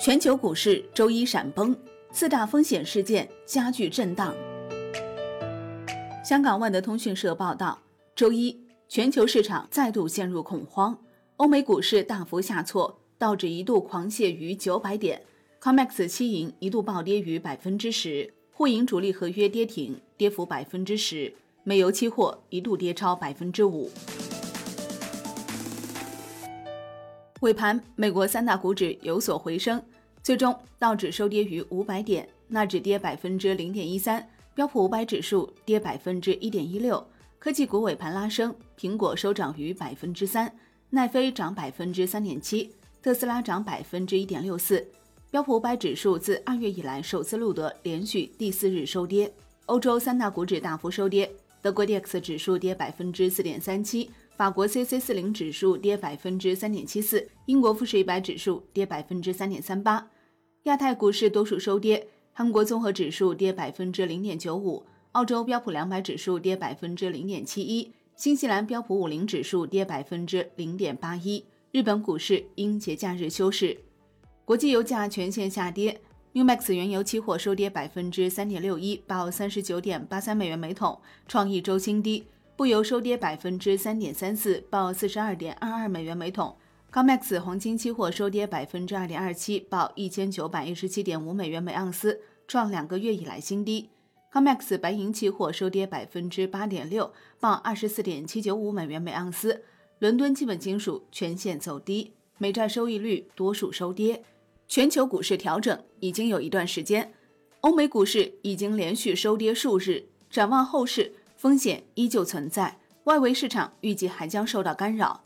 全球股市周一闪崩，四大风险事件加剧震荡。香港万德通讯社报道，周一全球市场再度陷入恐慌，欧美股市大幅下挫，道指一度狂泻逾九百点，COMEX 期银一度暴跌逾百分之十，沪银主力合约跌停，跌幅百分之十，美油期货一度跌超百分之五。尾盘，美国三大股指有所回升，最终道指收跌于五百点，纳指跌百分之零点一三，标普五百指数跌百分之一点一六。科技股尾盘拉升，苹果收涨逾百分之三，奈飞涨百分之三点七，特斯拉涨百分之一点六四。标普五百指数自二月以来首次录得连续第四日收跌。欧洲三大股指大幅收跌，德国 DAX 指数跌百分之四点三七。法国 C C 四零指数跌百分之三点七四，英国富时一百指数跌百分之三点三八，亚太股市多数收跌，韩国综合指数跌百分之零点九五，澳洲标普两百指数跌百分之零点七一，新西兰标普五零指数跌百分之零点八一，日本股市因节假日休市，国际油价全线下跌，Umax 原油期货收跌百分之三点六一，报三十九点八三美元每桶，创一周新低。布油收跌百分之三点三四，报四十二点二二美元每桶。COMEX 黄金期货收跌百分之二点二七，报一千九百一十七点五美元每盎司，创两个月以来新低。COMEX 白银期货收跌百分之八点六，报二十四点七九五美元每盎司。伦敦基本金属全线走低，美债收益率多数收跌。全球股市调整已经有一段时间，欧美股市已经连续收跌数日，展望后市。风险依旧存在，外围市场预计还将受到干扰。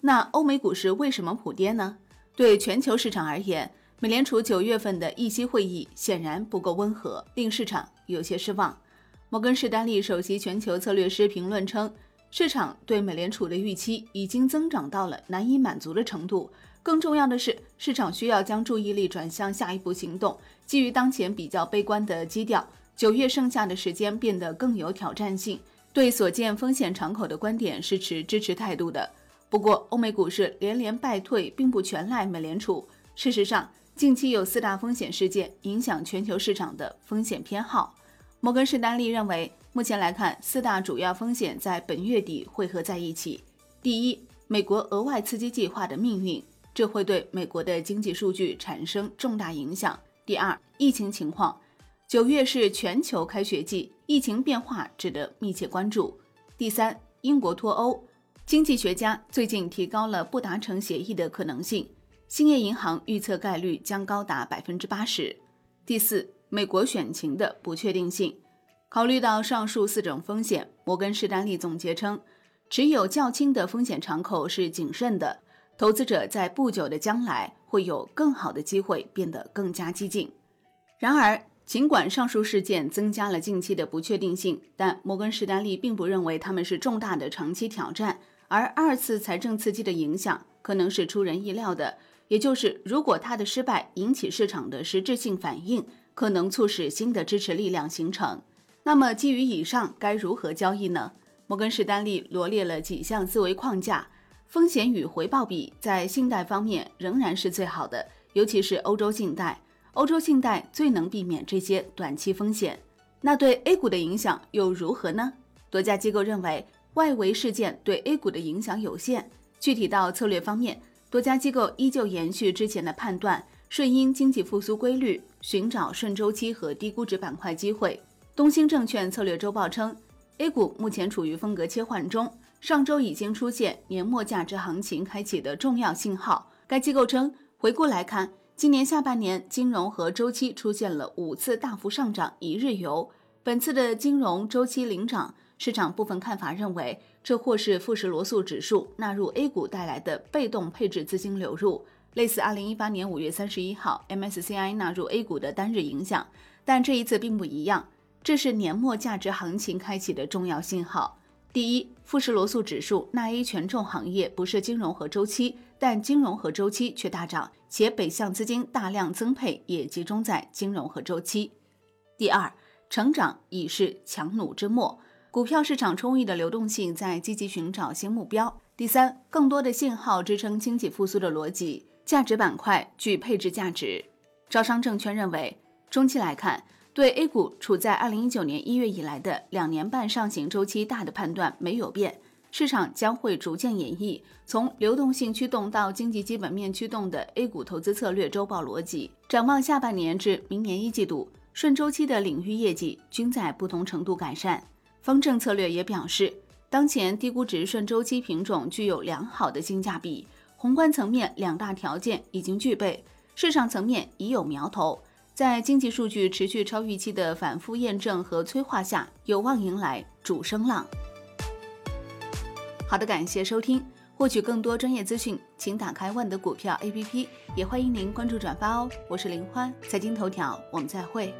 那欧美股市为什么普跌呢？对全球市场而言，美联储九月份的议息会议显然不够温和，令市场有些失望。摩根士丹利首席全球策略师评论称，市场对美联储的预期已经增长到了难以满足的程度。更重要的是，市场需要将注意力转向下一步行动。基于当前比较悲观的基调。九月剩下的时间变得更有挑战性，对所见风险敞口的观点是持支持态度的。不过，欧美股市连连败退，并不全赖美联储。事实上，近期有四大风险事件影响全球市场的风险偏好。摩根士丹利认为，目前来看，四大主要风险在本月底汇合在一起。第一，美国额外刺激计划的命运，这会对美国的经济数据产生重大影响。第二，疫情情况。九月是全球开学季，疫情变化值得密切关注。第三，英国脱欧，经济学家最近提高了不达成协议的可能性，兴业银行预测概率将高达百分之八十。第四，美国选情的不确定性。考虑到上述四种风险，摩根士丹利总结称，持有较轻的风险敞口是谨慎的，投资者在不久的将来会有更好的机会变得更加激进。然而，尽管上述事件增加了近期的不确定性，但摩根士丹利并不认为他们是重大的长期挑战。而二次财政刺激的影响可能是出人意料的，也就是如果它的失败引起市场的实质性反应，可能促使新的支持力量形成。那么基于以上，该如何交易呢？摩根士丹利罗列了几项思维框架：风险与回报比在信贷方面仍然是最好的，尤其是欧洲信贷。欧洲信贷最能避免这些短期风险，那对 A 股的影响又如何呢？多家机构认为，外围事件对 A 股的影响有限。具体到策略方面，多家机构依旧延续之前的判断，顺应经济复苏规律，寻找顺周期和低估值板块机会。东兴证券策略周报称，A 股目前处于风格切换中，上周已经出现年末价值行情开启的重要信号。该机构称，回顾来看。今年下半年，金融和周期出现了五次大幅上涨，一日游。本次的金融周期领涨，市场部分看法认为，这或是富时罗素指数纳入 A 股带来的被动配置资金流入，类似2018年5月31号 MSCI 纳入 A 股的单日影响。但这一次并不一样，这是年末价值行情开启的重要信号。第一，富时罗素指数纳 A 权重行业不是金融和周期，但金融和周期却大涨，且北向资金大量增配也集中在金融和周期。第二，成长已是强弩之末，股票市场充裕的流动性在积极寻找新目标。第三，更多的信号支撑经济复苏的逻辑，价值板块具配置价值。招商证券认为，中期来看，对 A 股处在二零一九年一月以来的两年半上行周期大的判断没有变，市场将会逐渐演绎从流动性驱动到经济基本面驱动的 A 股投资策略周报逻辑。展望下半年至明年一季度，顺周期的领域业绩均在不同程度改善。方正策略也表示，当前低估值顺周期品种具有良好的性价比，宏观层面两大条件已经具备，市场层面已有苗头。在经济数据持续超预期的反复验证和催化下，有望迎来主升浪。好的，感谢收听，获取更多专业资讯，请打开万德股票 APP，也欢迎您关注转发哦。我是林欢，财经头条，我们再会。